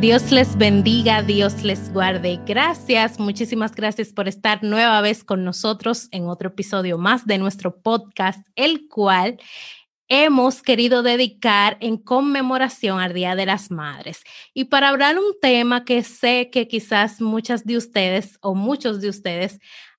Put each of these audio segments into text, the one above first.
Dios les bendiga, Dios les guarde. Gracias, muchísimas gracias por estar nueva vez con nosotros en otro episodio más de nuestro podcast, el cual hemos querido dedicar en conmemoración al Día de las Madres. Y para hablar un tema que sé que quizás muchas de ustedes o muchos de ustedes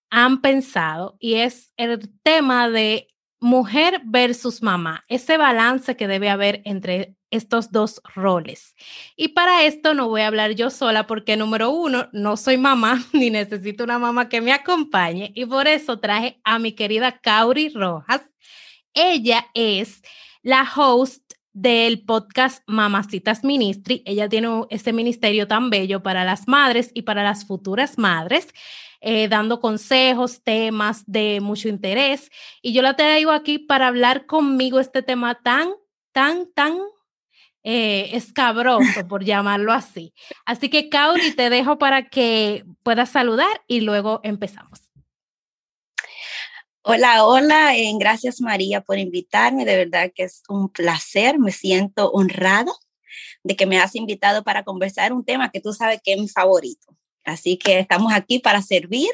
han pensado y es el tema de mujer versus mamá, ese balance que debe haber entre estos dos roles. Y para esto no voy a hablar yo sola porque número uno, no soy mamá ni necesito una mamá que me acompañe y por eso traje a mi querida Kauri Rojas. Ella es la host del podcast Mamacitas Ministry. Ella tiene este ministerio tan bello para las madres y para las futuras madres. Eh, dando consejos, temas de mucho interés. Y yo la traigo aquí para hablar conmigo este tema tan, tan, tan eh, escabroso, por llamarlo así. Así que, Kauri, te dejo para que puedas saludar y luego empezamos. Hola, hola, eh, gracias María por invitarme, de verdad que es un placer, me siento honrado de que me has invitado para conversar un tema que tú sabes que es mi favorito. Así que estamos aquí para servir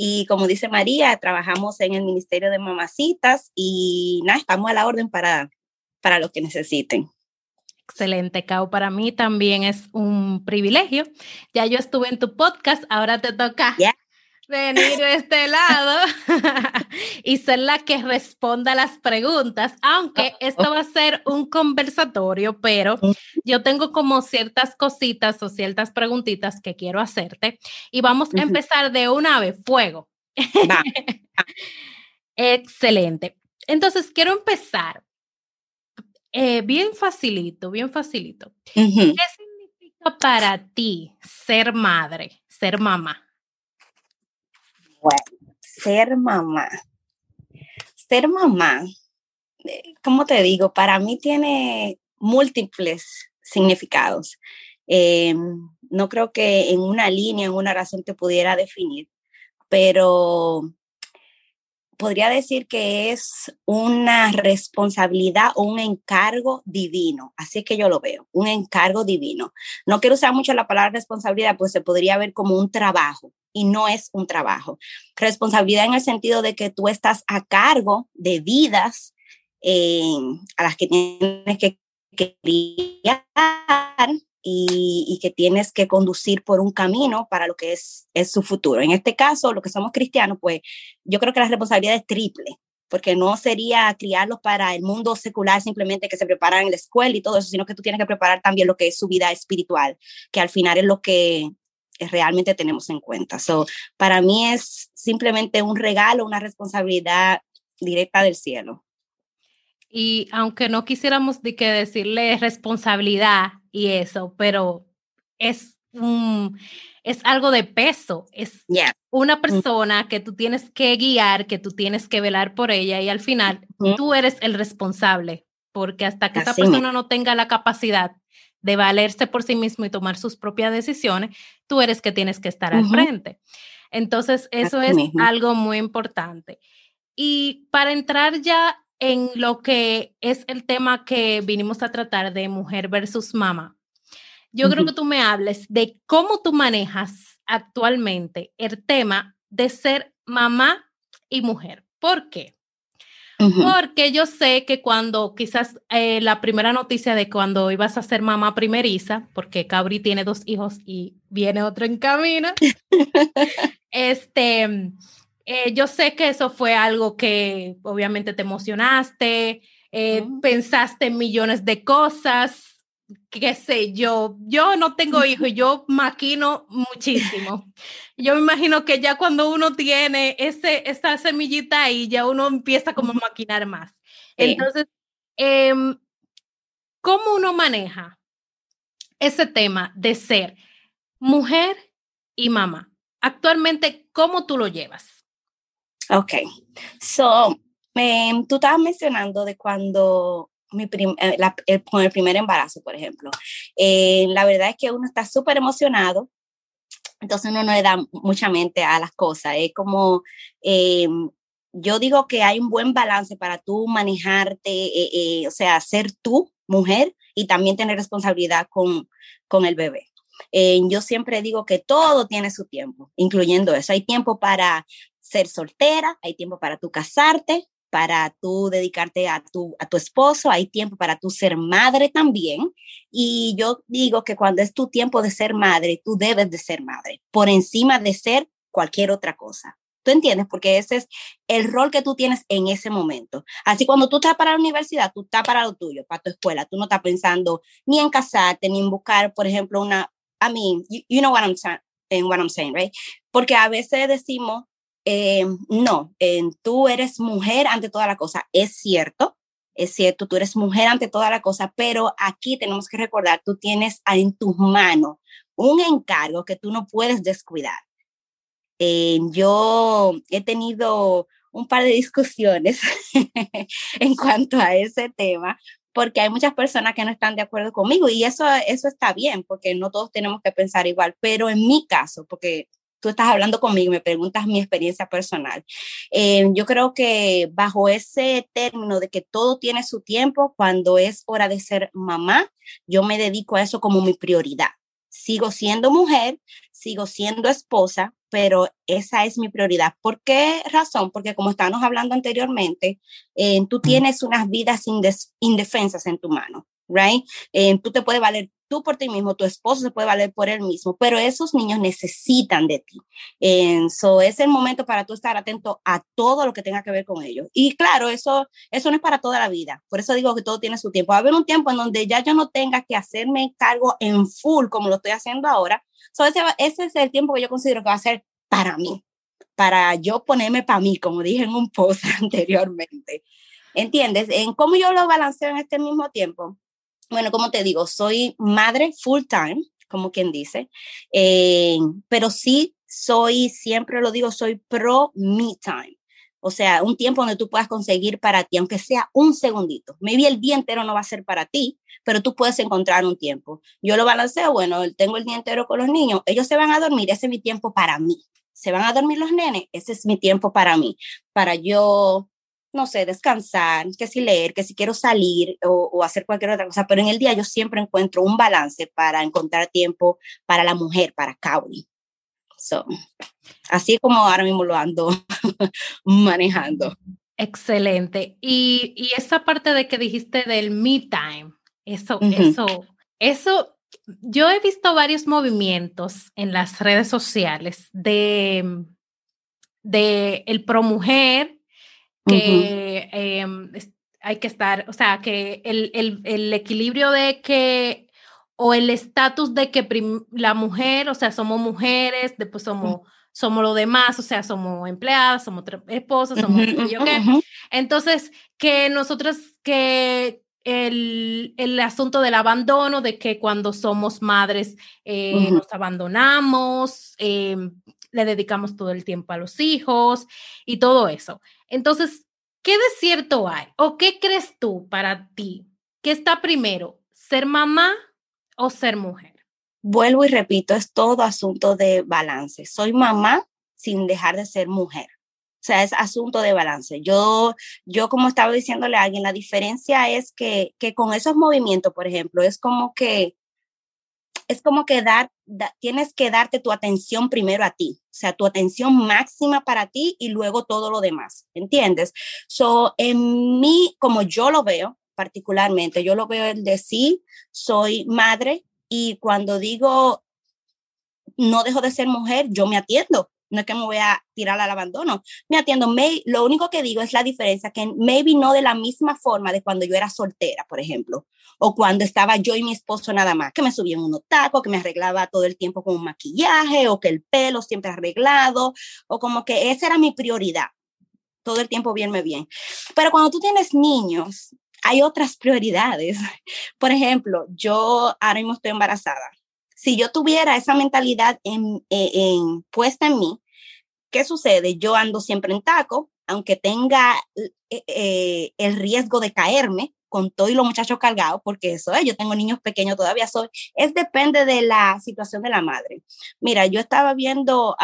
y como dice María, trabajamos en el Ministerio de Mamacitas y nada, estamos a la orden para, para lo que necesiten. Excelente, Cao. Para mí también es un privilegio. Ya yo estuve en tu podcast, ahora te toca venir de este lado y ser la que responda las preguntas, aunque esto va a ser un conversatorio, pero yo tengo como ciertas cositas o ciertas preguntitas que quiero hacerte y vamos a empezar de una vez, fuego. Excelente. Entonces, quiero empezar eh, bien facilito, bien facilito. ¿Qué significa para ti ser madre, ser mamá? Bueno, ser mamá. Ser mamá, eh, ¿cómo te digo? Para mí tiene múltiples significados. Eh, no creo que en una línea, en una razón te pudiera definir, pero podría decir que es una responsabilidad o un encargo divino. Así que yo lo veo, un encargo divino. No quiero usar mucho la palabra responsabilidad, pues se podría ver como un trabajo y no es un trabajo. Responsabilidad en el sentido de que tú estás a cargo de vidas eh, a las que tienes que criar y, que tienes que conducir por un camino para lo que es, es su futuro. En este caso, lo que somos cristianos, pues yo creo que la responsabilidad es triple, porque no sería criarlos para el mundo secular simplemente que se preparan en la escuela y todo eso, sino que tú tienes que preparar también lo que es su vida espiritual, que al final es lo que realmente tenemos en cuenta. So, para mí es simplemente un regalo, una responsabilidad directa del cielo. Y aunque no quisiéramos de que decirle responsabilidad y eso, pero es un, es algo de peso, es una mm. persona que tú tienes que guiar, que tú tienes que velar por ella y al final tú eres el responsable, porque hasta que esa persona no tenga la capacidad de valerse por sí mismo y tomar sus propias decisiones, tú eres que tienes que estar al frente. Entonces, eso es algo muy importante. Y para entrar ya en lo que es el tema que vinimos a tratar de mujer versus mamá. Yo creo que tú me hables de cómo tú manejas actualmente el tema de ser mamá y mujer. ¿Por qué? Porque yo sé que cuando quizás eh, la primera noticia de cuando ibas a ser mamá primeriza, porque Cabri tiene dos hijos y viene otro en camino, este, eh, yo sé que eso fue algo que obviamente te emocionaste, eh, pensaste en millones de cosas, qué sé yo. Yo no tengo hijos yo maquino muchísimo. Yo me imagino que ya cuando uno tiene ese, esa semillita ahí, ya uno empieza como a maquinar más. Entonces, em, ¿cómo uno maneja ese tema de ser mujer y mamá? Actualmente, ¿cómo tú lo llevas? Ok, so, tú estabas mencionando de cuando mi eh, el, con el primer embarazo, por ejemplo. Eh, la verdad es que uno está súper emocionado entonces uno no le da mucha mente a las cosas. Es como, em, yo digo que hay un buen balance para tú manejarte, eh, eh, o sea, ser tú mujer y también tener responsabilidad con, con el bebé. Eh, yo siempre digo que todo tiene su tiempo, incluyendo eso. Hay tiempo para ser soltera, hay tiempo para tú casarte, para tú dedicarte a tu, a tu esposo, hay tiempo para tú ser madre también. Y yo digo que cuando es tu tiempo de ser madre, tú debes de ser madre, por encima de ser cualquier otra cosa. ¿Tú entiendes? Porque ese es el rol que tú tienes en ese momento. Así cuando tú estás para la universidad, tú estás para lo tuyo, para tu escuela. Tú no estás pensando ni en casarte, ni en buscar, por ejemplo, una, I mean, you, know what I'm, what I'm saying, right? Porque a veces decimos, eh, no, tú eres mujer ante toda la cosa. Es cierto, es cierto, tú eres mujer ante toda la cosa, pero aquí tenemos que recordar, tú tienes en tus manos un encargo que tú no puedes descuidar. Eh, yo he tenido un par de discusiones en cuanto a ese tema, porque hay muchas personas que no están de acuerdo conmigo y eso, eso está bien, porque no todos tenemos que pensar igual, pero en mi caso, porque tú estás hablando conmigo y me preguntas mi experiencia personal, eh, yo creo que bajo ese término de que todo tiene su tiempo, cuando es hora de ser mamá, yo me dedico a eso como mi prioridad. Sigo siendo mujer, sigo siendo esposa, pero esa es mi prioridad. ¿Por qué razón? Porque como estábamos hablando anteriormente, eh, tú tienes unas vidas indefensas en tu mano, right? Eh, tú te puedes valer tú por ti mismo, tu esposo se puede valer por él mismo, pero esos niños necesitan de ti. Eso es el momento para tú estar atento a todo lo que tenga que ver con ellos. Y claro, eso, eso no es para toda la vida. Por eso digo que todo tiene su tiempo. Va a haber un tiempo en donde ya yo no tenga que hacerme cargo en full como lo estoy haciendo ahora. So ese, ese es el tiempo que yo considero que va a ser para mí, para yo ponerme para mí, como dije en un post anteriormente. ¿Entiendes? En cómo yo lo balanceo en este mismo tiempo bueno, como te digo, soy madre full time, como quien dice, eh, pero sí soy, siempre lo digo, soy pro me time. O sea, un tiempo donde tú puedas conseguir para ti, aunque sea un segundito. Maybe el día entero no va a ser para ti, pero tú puedes encontrar un tiempo. Yo lo balanceo, bueno, tengo el día entero con los niños, ellos se van a dormir, ese es mi tiempo para mí. Se van a dormir los nenes, ese es mi tiempo para mí, para yo no sé, descansar, que si leer, que si quiero salir o, hacer cualquier otra cosa, pero en el día yo siempre encuentro un balance para encontrar tiempo para la mujer, para Kauri. So, así como ahora mismo lo ando manejando. Excelente. Y, y, esa parte de que dijiste del me time, eso, eso, eso, yo he visto varios movimientos en las redes sociales de, de el pro mujer que em, hay que estar, o sea, que el, el, el equilibrio de que, o el estatus de que la mujer, o sea, somos mujeres, después somos, somos lo demás, o sea, somos empleadas, somos esposas, somos yo qué. Entonces, que nosotros, que el, el, asunto del abandono, de que cuando somos madres eh, nos abandonamos, eh, le dedicamos todo el tiempo a los hijos y todo eso. Entonces, ¿qué de cierto hay? ¿O qué crees tú para ti? ¿Qué está primero, ser mamá o ser mujer? Vuelvo y repito, es todo asunto de balance. Soy mamá sin dejar de ser mujer. O sea, es asunto de balance. Yo, yo como estaba diciéndole a alguien, la diferencia es que, que con esos movimientos, por ejemplo, es como que es como que dar, tienes que darte tu atención primero a ti, o sea, tu atención máxima para ti y luego todo lo demás, ¿entiendes? So, en mí, como yo lo veo particularmente, yo lo veo el de sí, soy madre y cuando digo no dejo de ser mujer, yo me atiendo, no es que me voy a tirar al abandono, me atiendo. lo único que digo es la diferencia, que maybe no de la misma forma de cuando yo era soltera, por ejemplo, o cuando estaba yo y mi esposo nada más, que me subía en unos tacos, que me arreglaba todo el tiempo con un maquillaje, o que el pelo siempre arreglado, o como que esa era mi prioridad, todo el tiempo bien bien. Pero cuando tú tienes niños, hay otras prioridades. Por ejemplo, yo ahora mismo estoy embarazada si yo tuviera esa mentalidad en, en, puesta en mí, ¿qué sucede? Yo ando siempre en taco, aunque tenga eh, eh, el riesgo de caerme, con todo y los muchachos cargados, porque eso es, yo tengo niños pequeños todavía, soy, es depende de la situación de la madre. Mira, yo estaba viendo...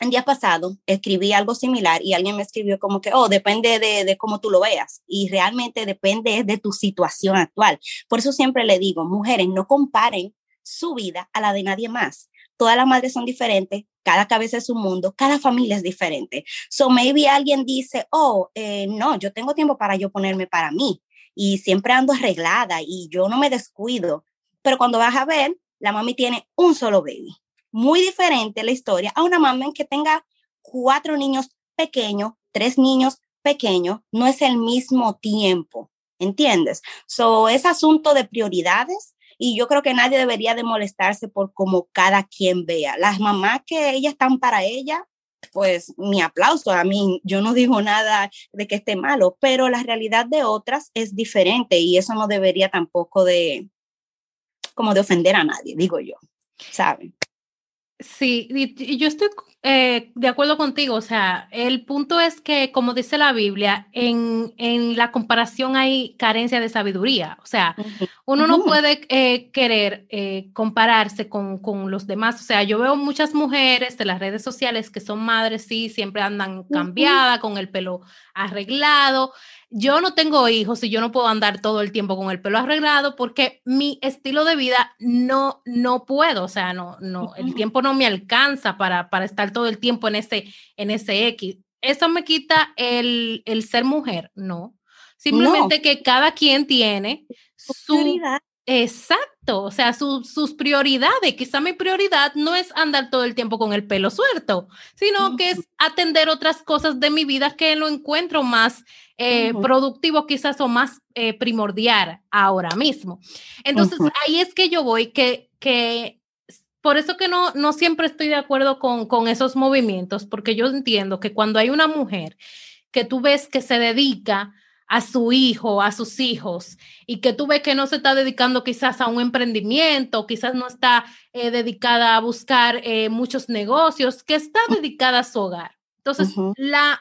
el día pasado escribí algo similar y alguien me escribió como que, oh, depende de, de, cómo tú lo veas y realmente depende de tu situación actual. Por eso siempre le digo, mujeres, no comparen su vida a la de nadie más. Todas las madres son diferentes, cada cabeza es un mundo, cada familia es diferente. So maybe alguien dice, oh, eh, no, yo tengo tiempo para yo ponerme para mí y siempre ando arreglada y yo no me descuido. Pero cuando vas a ver, la mami tiene un solo baby. Muy diferente la historia a una mamá que tenga cuatro niños pequeños, tres niños pequeños, no es el mismo tiempo, ¿entiendes? So es asunto de prioridades y yo creo que nadie debería de molestarse por cómo cada quien vea. Las mamás que ellas están para ella, pues mi aplauso a mí, yo no digo nada de que esté malo, pero la realidad de otras es diferente y eso no debería tampoco de, como de ofender a nadie, digo yo, ¿saben? Sí, y, yo estoy eh, de acuerdo contigo. O sea, el punto es que, como dice la Biblia, en, en la comparación hay carencia de sabiduría. O sea, uno no puede eh, querer eh, compararse con, con, los demás. O sea, yo veo muchas mujeres de las redes sociales que son madres, sí, siempre andan cambiadas, con el pelo arreglado yo no tengo hijos y yo no puedo andar todo el tiempo con el pelo arreglado porque mi estilo de vida no, no puedo, o sea, no, no, el tiempo no me alcanza para, para estar todo el tiempo en ese, en ese X. ¿Eso me quita el, el ser mujer? No. Simplemente que cada quien tiene su... Exacto, o sea, sus prioridades. Quizá mi prioridad no es andar todo el tiempo con el pelo suelto, sino que es atender otras cosas de mi vida que lo encuentro más eh, productivo quizás o más eh, primordial ahora mismo. Entonces, ahí es que yo voy, que, que por eso que no, no siempre estoy de acuerdo con, con esos movimientos, porque yo entiendo que cuando hay una mujer que tú ves que se dedica a su hijo, a sus hijos, y que tú ves que no se está dedicando quizás a un emprendimiento, quizás no está eh, dedicada a buscar muchos negocios, que está dedicada a su hogar. Entonces, la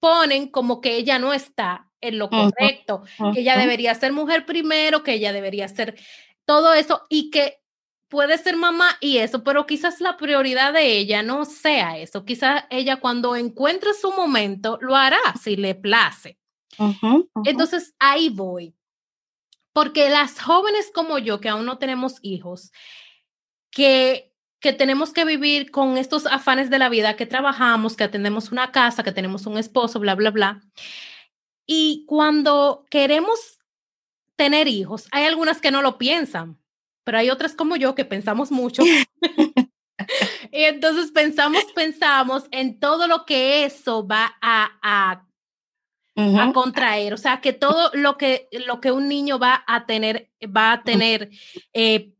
ponen como que ella no está en lo correcto, que ella debería ser mujer primero, que ella debería ser todo eso y que puede ser mamá y eso, pero quizás la prioridad de ella no sea eso. Quizás ella cuando encuentre su momento lo hará si le place. Entonces ahí voy. Porque las jóvenes como yo, que aún no tenemos hijos, que que tenemos que vivir con estos afanes de la vida, que trabajamos, que atendemos una casa, que tenemos un esposo, bla, bla, bla. Y cuando queremos tener hijos, hay algunas que no lo piensan, pero hay otras como yo que pensamos mucho. y entonces pensamos, pensamos en todo lo que eso va a, a, a contraer, o sea, que todo lo que, lo que un niño va a tener, va a tener eh,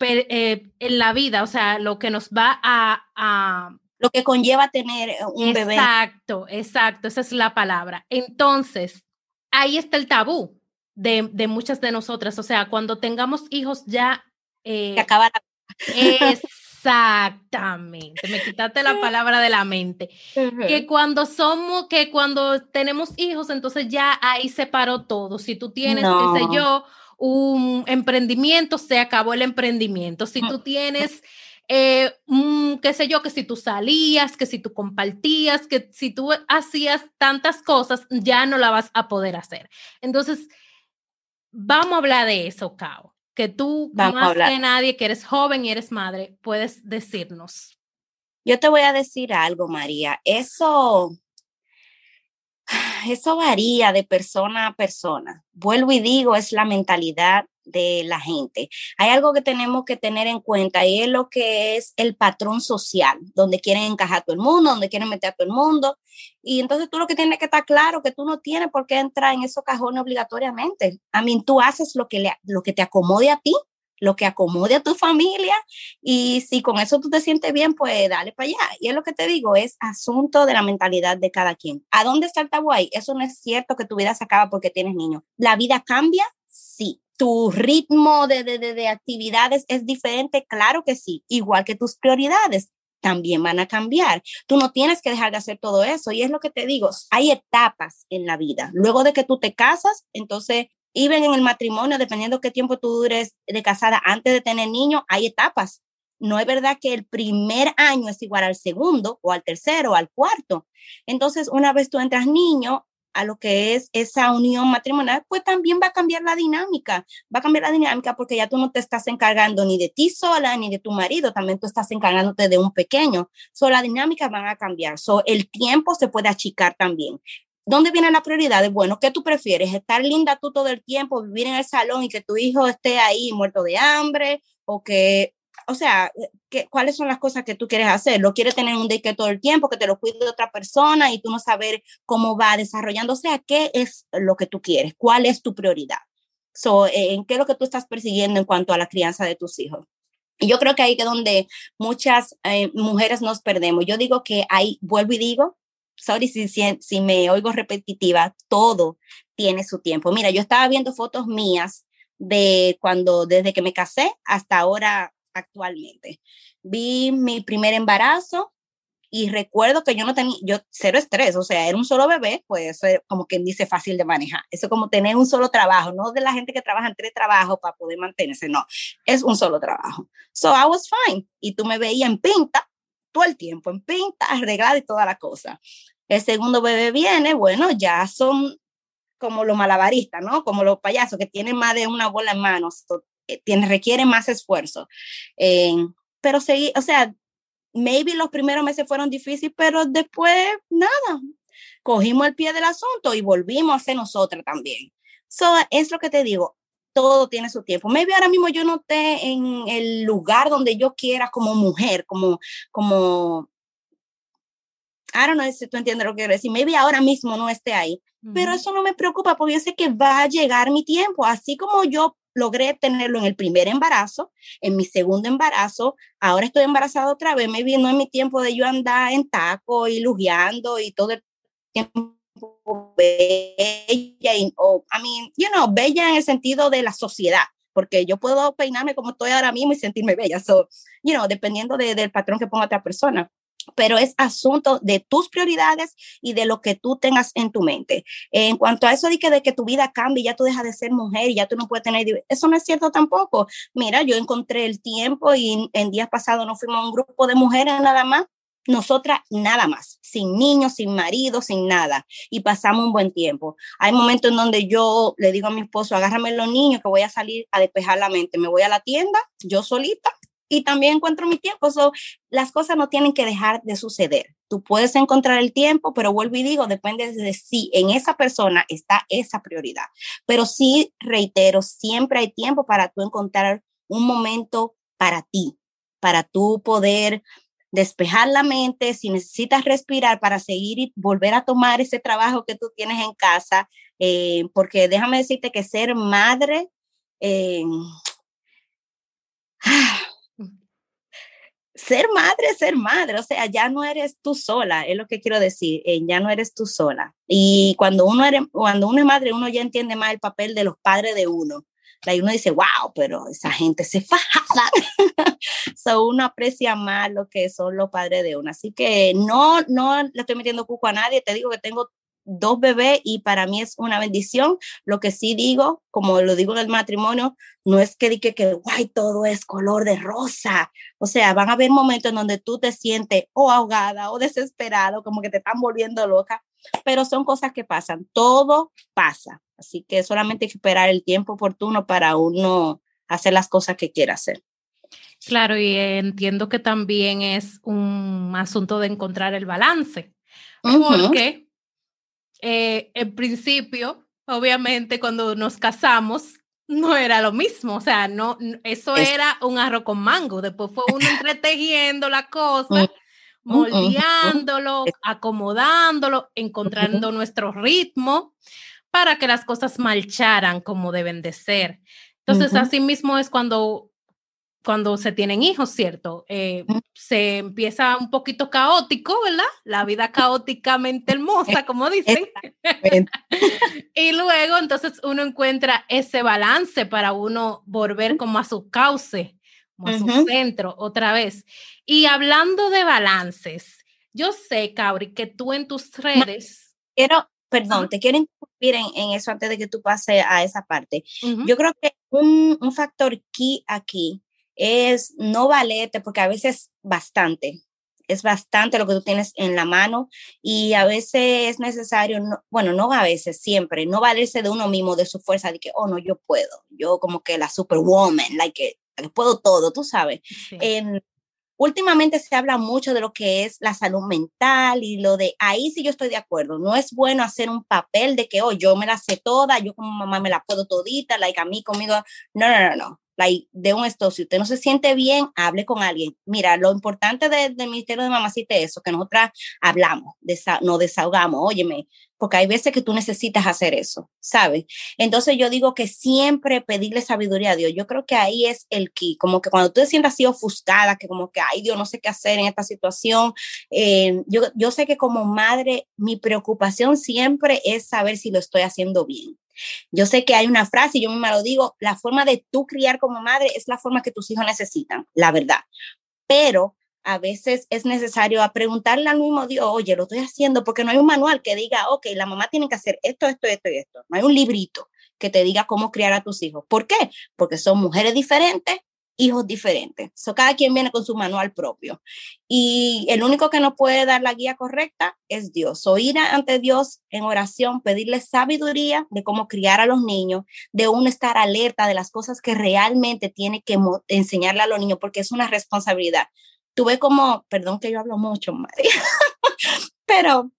eh, en la vida, o sea, lo que nos va a, Lo que conlleva tener eh, un bebé. Exacto, exacto, esa es la palabra. Entonces, ahí está el tabú de, de muchas de nosotras, o sea, cuando tengamos hijos ya... Eh, acaba Exactamente, me quitaste la palabra de la mente. Que cuando somos, que cuando tenemos hijos, entonces ya ahí se paró todo. Si tú tienes, qué sé yo, un emprendimiento, se acabó el emprendimiento. Si tú tienes, eh, qué sé yo, que si tú salías, que si tú compartías, que si tú hacías tantas cosas, ya no la vas a poder hacer. Entonces, vamos a hablar de eso, Cao, que tú, más que nadie, que eres joven y eres madre, puedes decirnos. Yo te voy a decir algo, María. Eso eso varía de persona a persona. Vuelvo y digo, es la mentalidad de la gente. Hay algo que tenemos que tener en cuenta y es lo que es el patrón social, donde quieren encajar todo el mundo, donde quieren meter a todo el mundo. Y entonces tú lo que tienes que estar claro que tú no tienes por qué entrar en esos cajones obligatoriamente. A mí tú haces lo que, le, lo que te acomode a ti lo que acomode a tu familia y si con eso tú te sientes bien, pues dale para allá. Y es lo que te digo, es asunto de la mentalidad de cada quien. ¿A dónde está el tabú ahí? Eso no es cierto que tu vida se acaba porque tienes niños. ¿La vida cambia? ¿Tu ritmo de, de, de, de actividades es diferente? Claro que sí, igual que tus prioridades. también van a cambiar. Tú no tienes que dejar de hacer todo eso. Y es lo que te digo, hay etapas en la vida. Luego de que tú te casas, entonces, even en el matrimonio, dependiendo qué tiempo tú dures de casada antes de tener niños, hay etapas. No es verdad que el primer año es igual al segundo o al tercero o al cuarto. Entonces, una vez tú entras niño, a lo que es esa unión matrimonial, pues también va a cambiar la dinámica, va a cambiar la dinámica porque ya tú no te estás encargando ni de ti sola ni de tu marido, también tú estás encargándote de un pequeño. So, la dinámica van a cambiar. So, el tiempo se puede achicar también. ¿Dónde vienen las prioridades? Bueno, ¿qué tú prefieres? ¿Estar linda tú todo el tiempo, vivir en el salón y que tu hijo esté ahí muerto de hambre? ¿O que o sea, ¿qué, ¿cuáles son las cosas que tú quieres hacer? ¿Lo quieres tener un que todo el tiempo, que te lo cuide otra persona y tú no saber cómo va desarrollándose? ¿A qué es lo que tú quieres? ¿Cuál es tu prioridad? So, eh, ¿En qué es lo que tú estás persiguiendo en cuanto a la crianza de tus hijos? Y yo creo que ahí es donde muchas eh, mujeres nos perdemos. Yo digo que ahí, vuelvo y digo, sorry si, si, si me oigo repetitiva, todo tiene su tiempo. Mira, yo estaba viendo fotos mías de cuando, desde que me casé hasta ahora actualmente. Vi mi primer embarazo y recuerdo que yo no tenía, yo cero estrés, o sea, era un solo bebé, pues eso es como quien dice fácil de manejar. Eso como tener un solo trabajo, no de la gente que trabaja en tres trabajos para poder mantenerse, no, es un solo trabajo. So I was fine y tú me veías en pinta todo el tiempo, en pinta, arreglada y toda la cosa. El segundo bebé viene, bueno, ya son como los malabaristas, ¿no? Como los payasos que tienen más de una bola en manos. Eh, tiene, requiere más esfuerzo. Eh, pero seguí, o sea, maybe los primeros meses fueron difíciles, pero después nada, cogimos el pie del asunto y volvimos a ser nosotras también. So, es lo que te digo, todo tiene su tiempo. Maybe ahora mismo yo no esté en el lugar donde yo quiera como mujer, como, como, I don't know si tú entiendes lo que quiero decir. Maybe ahora mismo no esté ahí, pero eso no me preocupa porque yo sé que va a llegar mi tiempo. Así como yo logré tenerlo en el primer embarazo, en mi segundo embarazo, ahora estoy embarazada otra vez, me vino en mi tiempo de yo andar en taco y lujeando y todo el tiempo bella, y, o, I mean, you know, bella en el sentido de la sociedad, porque yo puedo peinarme como estoy ahora mismo y sentirme bella, so, you know, dependiendo del patrón que ponga otra persona pero es asunto de tus prioridades y de lo que tú tengas en tu mente. En cuanto a eso de que, de que tu vida cambie, ya tú dejas de ser mujer y ya tú no puedes tener, eso no es cierto tampoco. Mira, yo encontré el tiempo y en días pasados nos fuimos a un grupo de mujeres nada más, nosotras nada más, sin niños, sin marido, sin nada, y pasamos un buen tiempo. Hay momentos en donde yo le digo a mi esposo, agárrame los niños que voy a salir a despejar la mente, me voy a la tienda, yo solita, y también encuentro mi tiempo. So, las cosas no tienen que dejar de suceder. Tú puedes encontrar el tiempo, pero vuelvo y digo, depende de si en esa persona está esa prioridad. Pero sí, reitero, siempre hay tiempo para tú encontrar un momento para ti, para tú poder despejar la mente, si necesitas respirar para seguir y volver a tomar ese trabajo que tú tienes en casa, eh, porque déjame decirte que ser madre, eh, ser madre, ser madre, o sea, ya no eres tú sola, es lo que quiero decir, eh, ya no eres tú sola. Y cuando uno, eres, cuando uno es madre, uno ya entiende más el papel de los padres de uno. Y uno dice, wow, pero esa gente se faja. so, uno aprecia más lo que son los padres de uno. Así que no, no le estoy metiendo cuco a nadie, te digo que tengo dos bebés y para mí es una bendición. Lo que sí digo, como lo digo en el matrimonio, no es que diga que guay, todo es color de rosa. O sea, van a haber momentos en donde tú te sientes o ahogada o desesperado, como que te están volviendo loca, pero son cosas que pasan. Todo pasa. Así que solamente hay que esperar el tiempo oportuno para uno hacer las cosas que quiera hacer. Claro, y entiendo que también es un asunto de encontrar el balance. Porque eh, en principio, obviamente, cuando nos casamos, no era lo mismo, o sea, no, eso era un arroz con mango, después fue uno entretejiendo la cosa, mm, moldeándolo, acomodándolo, encontrando nuestro ritmo para que las cosas marcharan como deben de ser. Entonces, así mismo es cuando cuando se tienen hijos, ¿cierto? Eh, se empieza un poquito caótico, ¿verdad? La vida caóticamente hermosa, como dicen. y luego entonces uno encuentra ese balance para uno volver como a su cauce, a su centro otra vez. Y hablando de balances, yo sé, Cauri, que tú en tus redes... Quiero, perdón, te quiero interrumpir en, eso antes de que tú pases a esa parte. Yo creo que un, un factor key aquí es no valerte, porque a veces bastante, es bastante lo que tú tienes en la mano y a veces es necesario, bueno, no a veces, siempre, no valerse de uno mismo, de su fuerza, de que, oh, no, yo puedo, yo como que la superwoman, like, que puedo todo, tú sabes. últimamente se habla mucho de lo que es la salud mental y lo de ahí sí yo estoy de acuerdo. No es bueno hacer un papel de que, oh, yo me la sé toda, yo como mamá me la puedo todita, like a mí conmigo. No, no, no, no de un esto, si usted no se siente bien, hable con alguien. Mira, lo importante del Ministerio de Mamacita es eso, que nosotras hablamos, nos desahogamos, óyeme, porque hay veces que tú necesitas hacer eso, ¿sabes? Entonces yo digo que siempre pedirle sabiduría a Dios. Yo creo que ahí es el key, como que cuando tú te sientas así ofuscada, que como que, ay Dios, no sé qué hacer en esta situación, eh, yo, yo sé que como madre, mi preocupación siempre es saber si lo estoy haciendo bien. Yo sé que hay una frase, y yo misma lo digo, la forma de tú criar como madre es la forma que tus hijos necesitan, la verdad. Pero a veces es necesario preguntarle al mismo Dios, oye, lo estoy haciendo porque no hay un manual que diga, ok, la mamá tiene que hacer esto, esto, esto y esto. No hay un librito que te diga cómo criar a tus hijos. ¿Por qué? Porque son mujeres diferentes, hijos diferentes. So, cada quien viene con su manual propio. Y el único que nos puede dar la guía correcta es Dios. O ir ante Dios en oración, pedirle sabiduría de cómo criar a los niños, de uno estar alerta de las cosas que realmente tiene que enseñarle a los niños, porque es una responsabilidad. Tuve como, perdón que yo hablo mucho, María, pero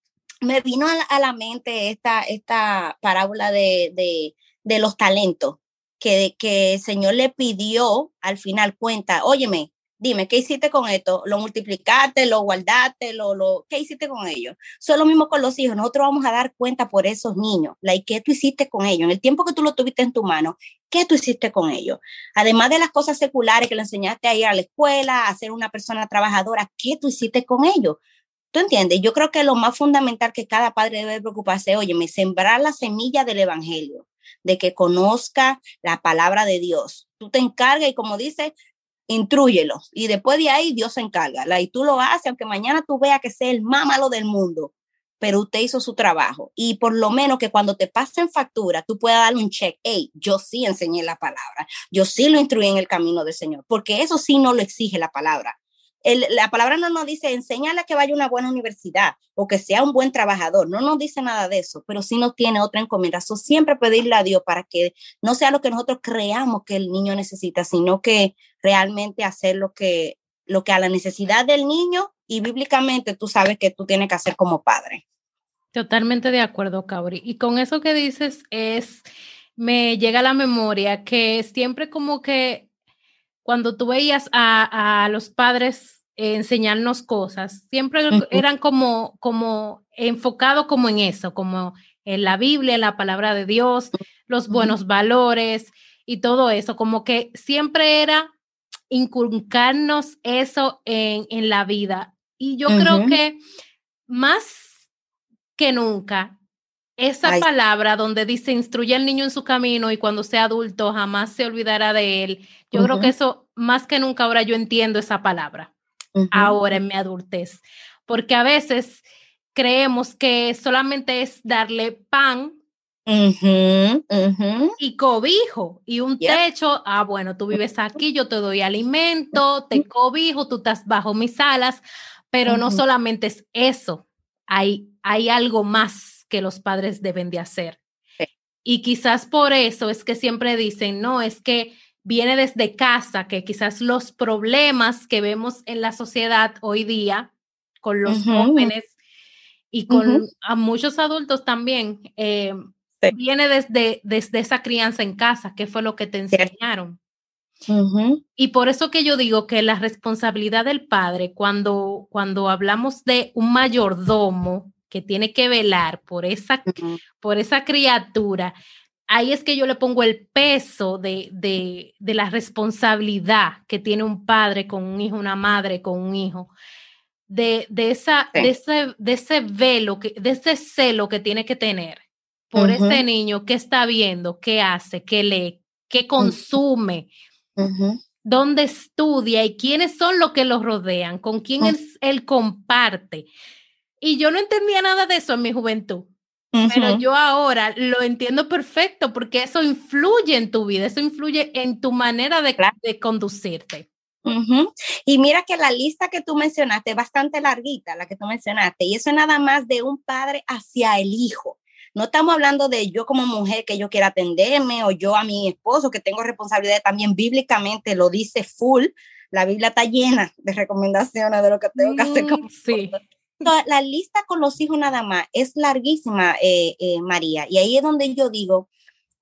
me vino a la, mente esta, esta parábola de, de, de los talentos que, que el Señor le pidió al final cuenta, óyeme, dime, ¿qué hiciste con esto? ¿Lo multiplicaste, lo guardaste, lo, lo, qué hiciste con ellos? Son lo mismo con los hijos, nosotros vamos a dar cuenta por esos niños, like, ¿qué tú hiciste con ellos? En el tiempo que tú lo tuviste en tu mano, ¿qué tú hiciste con ellos? Además de las cosas seculares que le enseñaste a ir a la escuela, a ser una persona trabajadora, ¿qué tú hiciste con ellos? ¿Tú entiendes? Yo creo que lo más fundamental que cada padre debe preocuparse, oye, me sembrar la semilla del evangelio de que conozca la palabra de Dios. Tú te encargas y como dice, intrúyelo. Y después de ahí Dios se encarga. Y tú lo haces, aunque mañana tú veas que sea el más malo del mundo, pero usted hizo su trabajo. Y por lo menos que cuando te pasen factura, tú puedas darle un check. Hey, yo sí enseñé la palabra. Yo sí lo instruí en el camino del Señor. Porque eso sí no lo exige la palabra la palabra no nos dice enséñale que vaya a una buena universidad o que sea un buen trabajador, no nos dice nada de eso, pero sí nos tiene otra encomienda. So, siempre pedirle a Dios para que no sea lo que nosotros creamos que el niño necesita, sino que realmente hacer lo que, lo que a la necesidad del niño y bíblicamente tú sabes que tú tienes que hacer como padre. Totalmente de acuerdo, Cabri. Y con eso que dices es, me llega a la memoria que siempre como que cuando tú veías a, a los padres enseñarnos cosas, siempre eran como, como enfocado como en eso, como en la Biblia, la palabra de Dios, los buenos valores y todo eso, como que siempre era inculcarnos eso en, en la vida. Y yo creo que más que nunca, esa palabra donde dice instruye al niño en su camino y cuando sea adulto jamás se olvidará de él, yo creo que eso más que nunca ahora yo entiendo esa palabra ahora en mi adultez, porque a veces creemos que solamente es darle pan y cobijo y un techo. Ah, bueno, tú vives aquí, yo te doy alimento, te cobijo, tú estás bajo mis alas, pero no solamente es eso, hay, hay algo más que los padres deben de hacer. Y quizás por eso es que siempre dicen, no, es que viene desde casa, que quizás los problemas que vemos en la sociedad hoy día con los jóvenes y con a muchos adultos también, eh, viene desde, desde esa crianza en casa, que fue lo que te enseñaron. Y por eso que yo digo que la responsabilidad del padre, cuando, cuando hablamos de un mayordomo que tiene que velar por esa, por esa criatura, ahí es que yo le pongo el peso de, de, de, la responsabilidad que tiene un padre con un hijo, una madre con un hijo, de, de esa, de, ese, de ese velo, que, de ese celo que tiene que tener por ese niño que está viendo, qué hace, qué lee, qué consume. dónde estudia y quiénes son los que los rodean, con quién él, él, comparte. Y yo no entendía nada de eso en mi juventud. Pero yo ahora lo entiendo perfecto porque eso influye en tu vida, eso influye en tu manera de, de conducirte. Y mira que la lista que tú mencionaste es bastante larguita, la que tú mencionaste, y eso es nada más de un padre hacia el hijo. No estamos hablando de yo como mujer que yo quiera atenderme o yo a mi esposo que tengo responsabilidad también bíblicamente, lo dice full. La Biblia está llena de recomendaciones de lo que tengo que hacer mm, como sí. La lista con los hijos nada más es larguísima, eh, eh, María, y ahí es donde yo digo,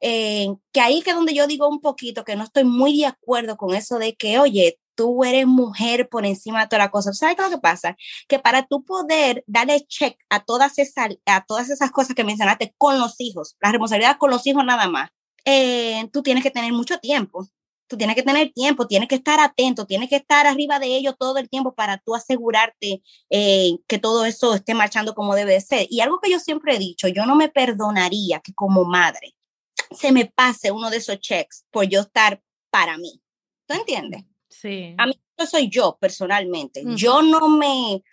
eh, que ahí es donde yo digo un poquito que no estoy muy de acuerdo con eso de que, oye, tú eres mujer por encima de toda la cosa. ¿Sabes qué es que pasa? Que para tú poder darle check a todas esas, a todas esas cosas que mencionaste con los hijos, la responsabilidad con los hijos nada más, eh, tú tienes que tener mucho tiempo. Tú tienes que tener tiempo, tienes que estar atento, tienes que estar arriba de ellos todo el tiempo para tú asegurarte eh, que todo eso esté marchando como debe ser. Y algo que yo siempre he dicho, yo no me perdonaría que como madre se me pase uno de esos checks por yo estar para mí. ¿Tú entiendes? Sí. A mí eso soy yo personalmente. Yo no me,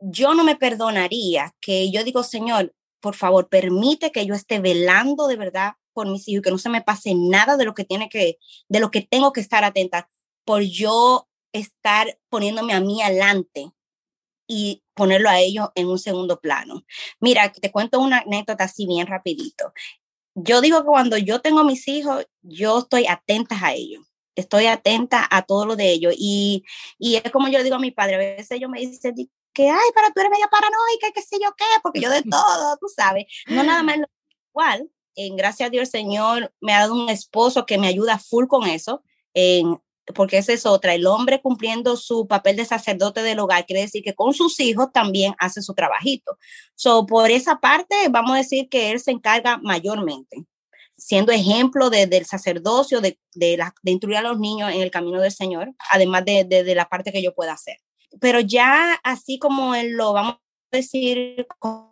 yo no me perdonaría que yo digo, Señor, por favor, permite que yo esté velando de verdad por mis hijos, que no se me pase nada de lo que tiene que, de lo que tengo que estar atenta, por yo estar poniéndome a mí adelante y ponerlo a ellos en un segundo plano. Mira, te cuento una anécdota así bien rapidito. Yo digo que cuando yo tengo mis hijos, yo estoy atenta a ellos estoy atenta a todo lo de ellos. Y, y es como yo digo a mi padre, a veces ellos me dicen que, ay, pero tú eres media paranoica, qué sé yo qué, porque yo de todo, tú sabes, no nada más lo igual. En gracias a Dios, el Señor me ha dado un esposo que me ayuda full con eso, en, porque esa es otra. El hombre cumpliendo su papel de sacerdote del hogar quiere decir que con sus hijos también hace su trabajito. So, por esa parte, vamos a decir que él se encarga mayormente siendo ejemplo de, del sacerdocio, de, de, la, de, instruir a los niños en el camino del Señor, además de, de, la parte que yo pueda hacer. Pero ya así como en lo, vamos a decir, como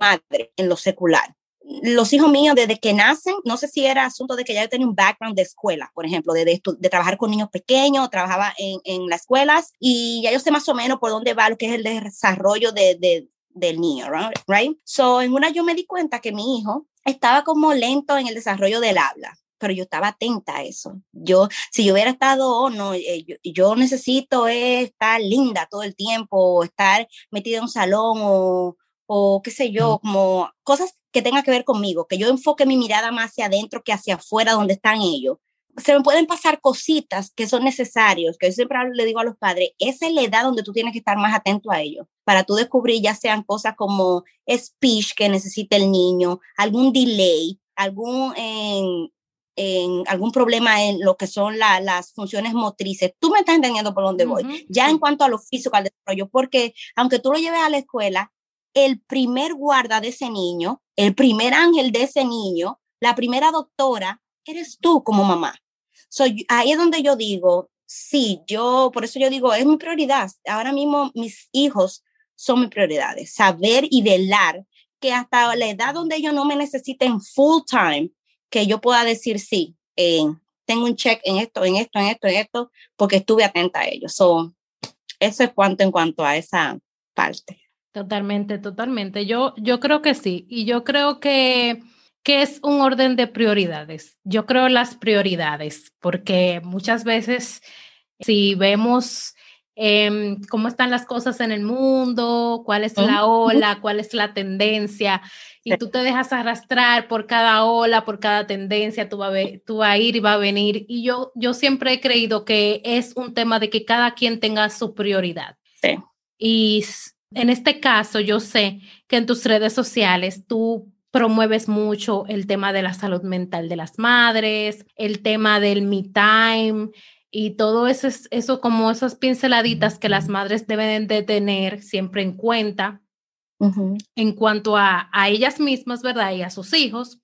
madre, en lo secular. Los hijos míos, desde que nacen, no sé si era asunto de que ya yo tenía un background de escuela, por ejemplo, de, de, trabajar con niños pequeños, trabajaba en, en las escuelas y ya yo sé más o menos por dónde va lo que es el desarrollo de, del niño, right? So, en una yo me di cuenta que mi hijo estaba como lento en el desarrollo del habla, pero yo estaba atenta a eso. Yo, si yo hubiera estado, oh, no, eh, yo, necesito estar linda todo el tiempo, o estar metida en un salón, o, o qué sé yo, como cosas que tengan que ver conmigo, que yo enfoque mi mirada más hacia adentro que hacia afuera donde están ellos se me pueden pasar cositas que son necesarios, que yo siempre le digo a los padres, esa es la edad donde tú tienes que estar más atento a ellos, para tú descubrir ya sean cosas como speech que necesita el niño, algún delay, algún, en, algún problema en lo que son las funciones motrices. Tú me estás entendiendo por dónde voy. Ya en cuanto a lo físico, al desarrollo, porque aunque tú lo lleves a la escuela, el primer guarda de ese niño, el primer ángel de ese niño, la primera doctora, eres tú como mamá. ahí es donde yo digo, sí, yo, por eso yo digo, es mi prioridad. Ahora mismo mis hijos son mis prioridades. Saber y velar que hasta la edad donde ellos no me necesiten full time, que yo pueda decir, sí, eh, tengo un check en esto, en esto, en esto, en esto, porque estuve atenta a ellos. So, eso es cuanto en cuanto a esa parte. Totalmente, totalmente. Yo, yo creo que sí. Y yo creo que ¿Qué es un orden de prioridades? Yo creo las prioridades, porque muchas veces si vemos em, cómo están las cosas en el mundo, cuál es la ola, cuál es la tendencia, y tú te dejas arrastrar por cada ola, por cada tendencia, tú vas a, tú a ir y va a venir. Y yo, yo siempre he creído que es un tema de que cada quien tenga su prioridad. Sí. Y en este caso, yo sé que en tus redes sociales tú promueves mucho el tema de la salud mental de las madres, el tema del me time y todo eso, eso como esas pinceladitas que las madres deben de tener siempre en cuenta en cuanto a, a, ellas mismas, ¿verdad? Y a sus hijos.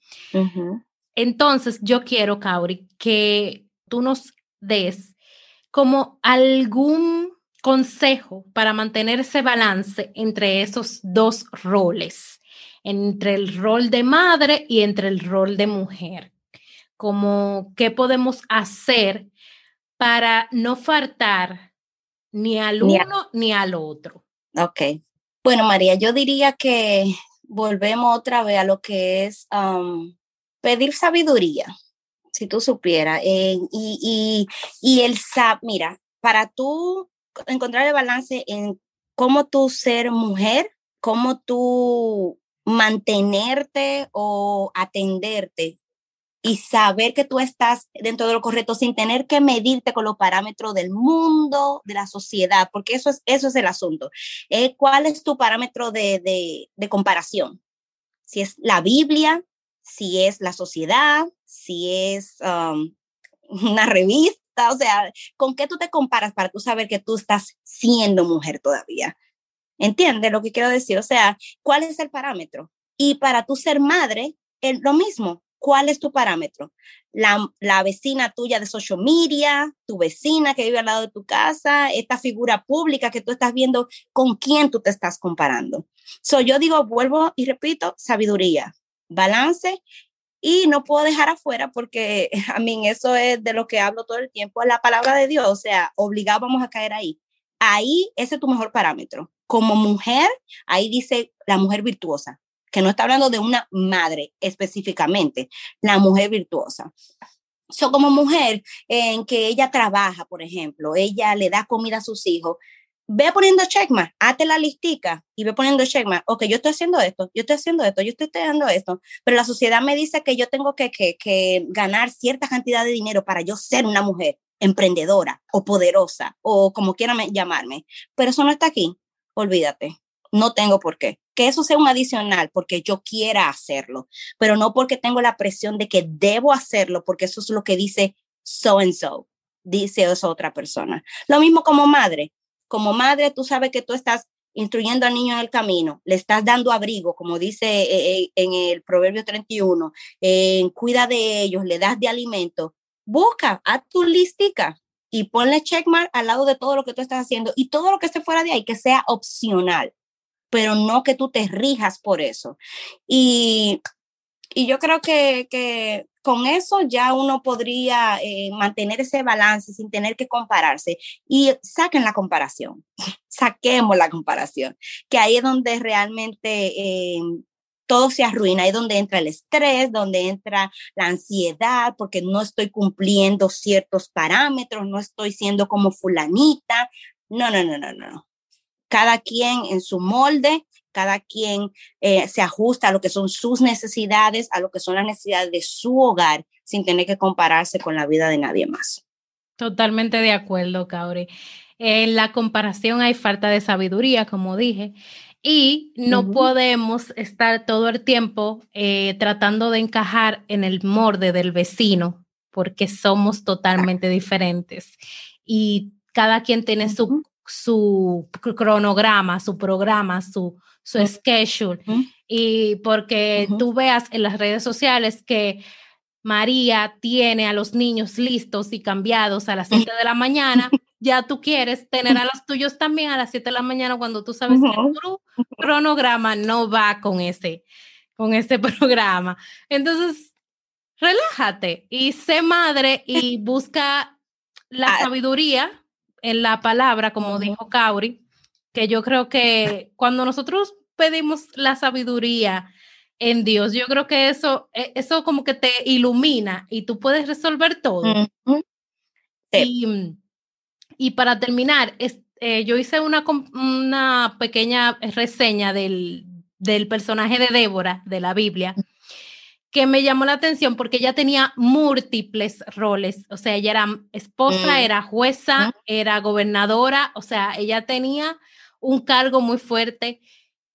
Entonces, yo quiero, Kauri, que tú nos des como algún consejo para mantener ese balance entre esos dos roles entre el rol de madre y entre el rol de mujer. Como qué podemos hacer para no faltar ni al uno ni al otro. Ok. Bueno, María, yo diría que volvemos otra vez a lo que es pedir sabiduría, si tú supieras. Eh, y, y, y el SAP, mira, para tú encontrar el balance en cómo tú ser mujer, cómo tú mantenerte o atenderte y saber que tú estás dentro de lo correcto sin tener que medirte con los parámetros del mundo, de la sociedad, porque eso es, eso es el asunto. Eh, ¿Cuál es tu parámetro de, de, comparación? Si es la Biblia, si es la sociedad, si es um, una revista, o sea, ¿con qué tú te comparas para tú saber que tú estás siendo mujer todavía? ¿Entiendes lo que quiero decir? O sea, ¿cuál es el parámetro? Y para tú ser madre, es lo mismo. ¿Cuál es tu parámetro? La, la, vecina tuya de social media, tu vecina que vive al lado de tu casa, esta figura pública que tú estás viendo, ¿con quién tú te estás comparando? So, yo digo, vuelvo y repito, sabiduría, balance y no puedo dejar afuera porque a mí eso es de lo que hablo todo el tiempo, la palabra de Dios, o sea, obligado vamos a caer ahí. Ahí ese es tu mejor parámetro. Como mujer, ahí dice la mujer virtuosa que no está hablando de una madre específicamente, la mujer virtuosa. So, como mujer en que ella trabaja, por ejemplo, ella le da comida a sus hijos, ve poniendo checkmark, hazte la listica y ve poniendo checkmark. Ok, yo estoy haciendo esto, yo estoy haciendo esto, yo estoy haciendo esto, pero la sociedad me dice que yo tengo que, que, que ganar cierta cantidad de dinero para yo ser una mujer emprendedora o poderosa o como quieran llamarme, pero eso no está aquí. Olvídate, no tengo por qué que eso sea un adicional porque yo quiera hacerlo, pero no porque tengo la presión de que debo hacerlo porque eso es lo que dice so and so, dice esa otra persona. Lo mismo como madre. Como madre, tú sabes que tú estás instruyendo al niño en el camino, le estás dando abrigo, como dice eh, eh, en el Proverbio 31, cuida de ellos, le das de alimento. Busca, haz tu listica y ponle checkmark al lado de todo lo que tú estás haciendo y todo lo que esté fuera de ahí, que sea opcional pero no que tú te rijas por eso. Y, y yo creo que, que, con eso ya uno podría eh, mantener ese balance sin tener que compararse. Y saquen la comparación, saquemos la comparación, que ahí es donde realmente... Eh, todo se arruina, ahí es donde entra el estrés, donde entra la ansiedad, porque no estoy cumpliendo ciertos parámetros, no estoy siendo como fulanita. No, no, no, no, no cada quien en su molde, cada quien eh, se ajusta a lo que son sus necesidades, a lo que son las necesidades de su hogar, sin tener que compararse con la vida de nadie más. Totalmente de acuerdo, Kauri. En la comparación hay falta de sabiduría, como dije, y no podemos estar todo el tiempo eh, tratando de encajar en el morde del vecino, porque somos totalmente diferentes y cada quien tiene su su cronograma, su programa, su, su schedule. Y porque tú veas en las redes sociales que María tiene a los niños listos y cambiados a las 7 de la mañana, ya tú quieres tener a los tuyos también a las 7 de la mañana cuando tú sabes que tu cronograma no va con ese, con ese programa. Entonces, relájate y sé madre y busca la ah, sabiduría en la palabra, como dijo Kauri, que yo creo que cuando nosotros pedimos la sabiduría en Dios, yo creo que eso, e, eso como que te ilumina y tú puedes resolver todo. y, para terminar, eh, yo hice una, una pequeña reseña del, del personaje de Débora de la Biblia que me llamó la atención porque ella tenía múltiples roles, o sea, ella era esposa, mm. era jueza, era gobernadora, o sea, ella tenía un cargo muy fuerte.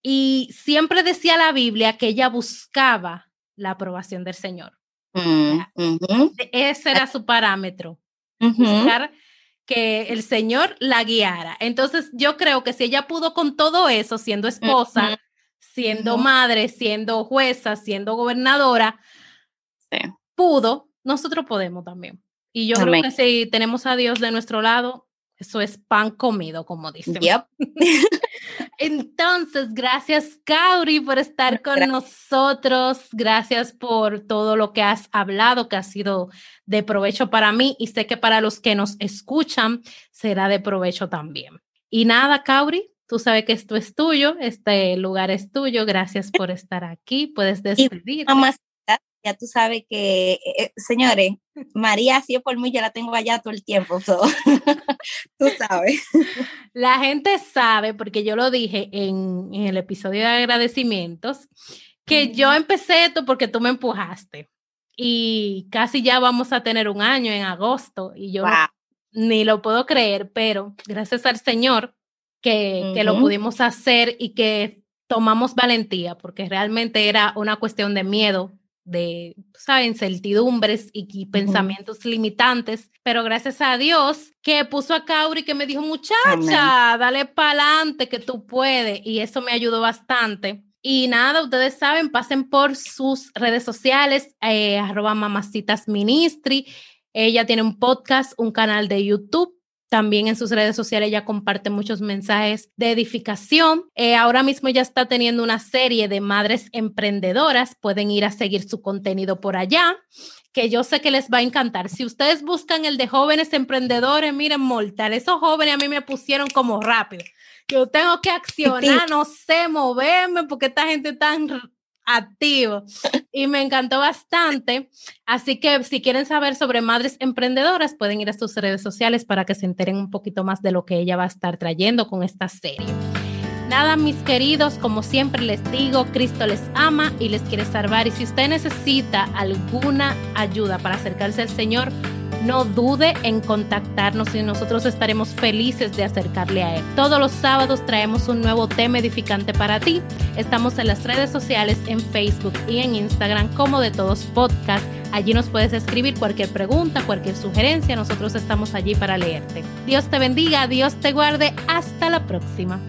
Y siempre decía la Biblia que ella buscaba la aprobación del Señor. Mm, ese era su parámetro, buscar que el Señor la guiara. Entonces, yo creo que si ella pudo con todo eso, siendo esposa, siendo madre, siendo jueza, siendo gobernadora, pudo, nosotros podemos también. Y yo creo que si tenemos a Dios de nuestro lado, eso es pan comido, como dicen. Entonces, gracias, Kauri, por estar con nosotros. Gracias por todo lo que has hablado, que ha sido de provecho para mí y sé que para los que nos escuchan será de provecho también. Y nada, Kauri, tú sabes que esto es tuyo, este lugar es tuyo. Gracias por estar aquí. Puedes despedirte ya tú sabes que, eh, eh, señores, María, si es por mí, yo la tengo allá todo el tiempo. tú sabes. La gente sabe, porque yo lo dije en, el episodio de agradecimientos, que yo empecé esto porque tú me empujaste. Y casi ya vamos a tener un año en agosto y yo ni lo puedo creer, pero gracias al Señor que, que lo pudimos hacer y que tomamos valentía, porque realmente era una cuestión de miedo de, ¿saben? Incertidumbres y, pensamientos limitantes, pero gracias a Dios que puso a Kauri que me dijo, muchacha, dale para adelante que tú puedes, y eso me ayudó bastante. Y nada, ustedes saben, pasen por sus redes sociales, eh, arroba mamacitas ministry. Ella tiene un podcast, un canal de YouTube también en sus redes sociales ella comparte muchos mensajes de edificación. Eh, ahora mismo ella está teniendo una serie de madres emprendedoras. Pueden ir a seguir su contenido por allá, que yo sé que les va a encantar. Si ustedes buscan el de jóvenes emprendedores, miren, mortal, esos jóvenes a mí me pusieron como rápido. Yo tengo que accionar, no sé, moverme, porque esta gente tan activo y me encantó bastante. Así que si quieren saber sobre madres emprendedoras, pueden ir a sus redes sociales para que se enteren un poquito más de lo que ella va a estar trayendo con esta serie. Nada, mis queridos, como siempre les digo, Cristo les ama y les quiere salvar. Y si usted necesita alguna ayuda para acercarse al Señor, no dude en contactarnos y nosotros estaremos felices de acercarle a Él. Todos los sábados traemos un nuevo tema edificante para ti. Estamos en las redes sociales, en Facebook y en Instagram como de todos podcast. Allí nos puedes escribir cualquier pregunta, cualquier sugerencia. Nosotros estamos allí para leerte. Dios te bendiga, Dios te guarde. Hasta la próxima.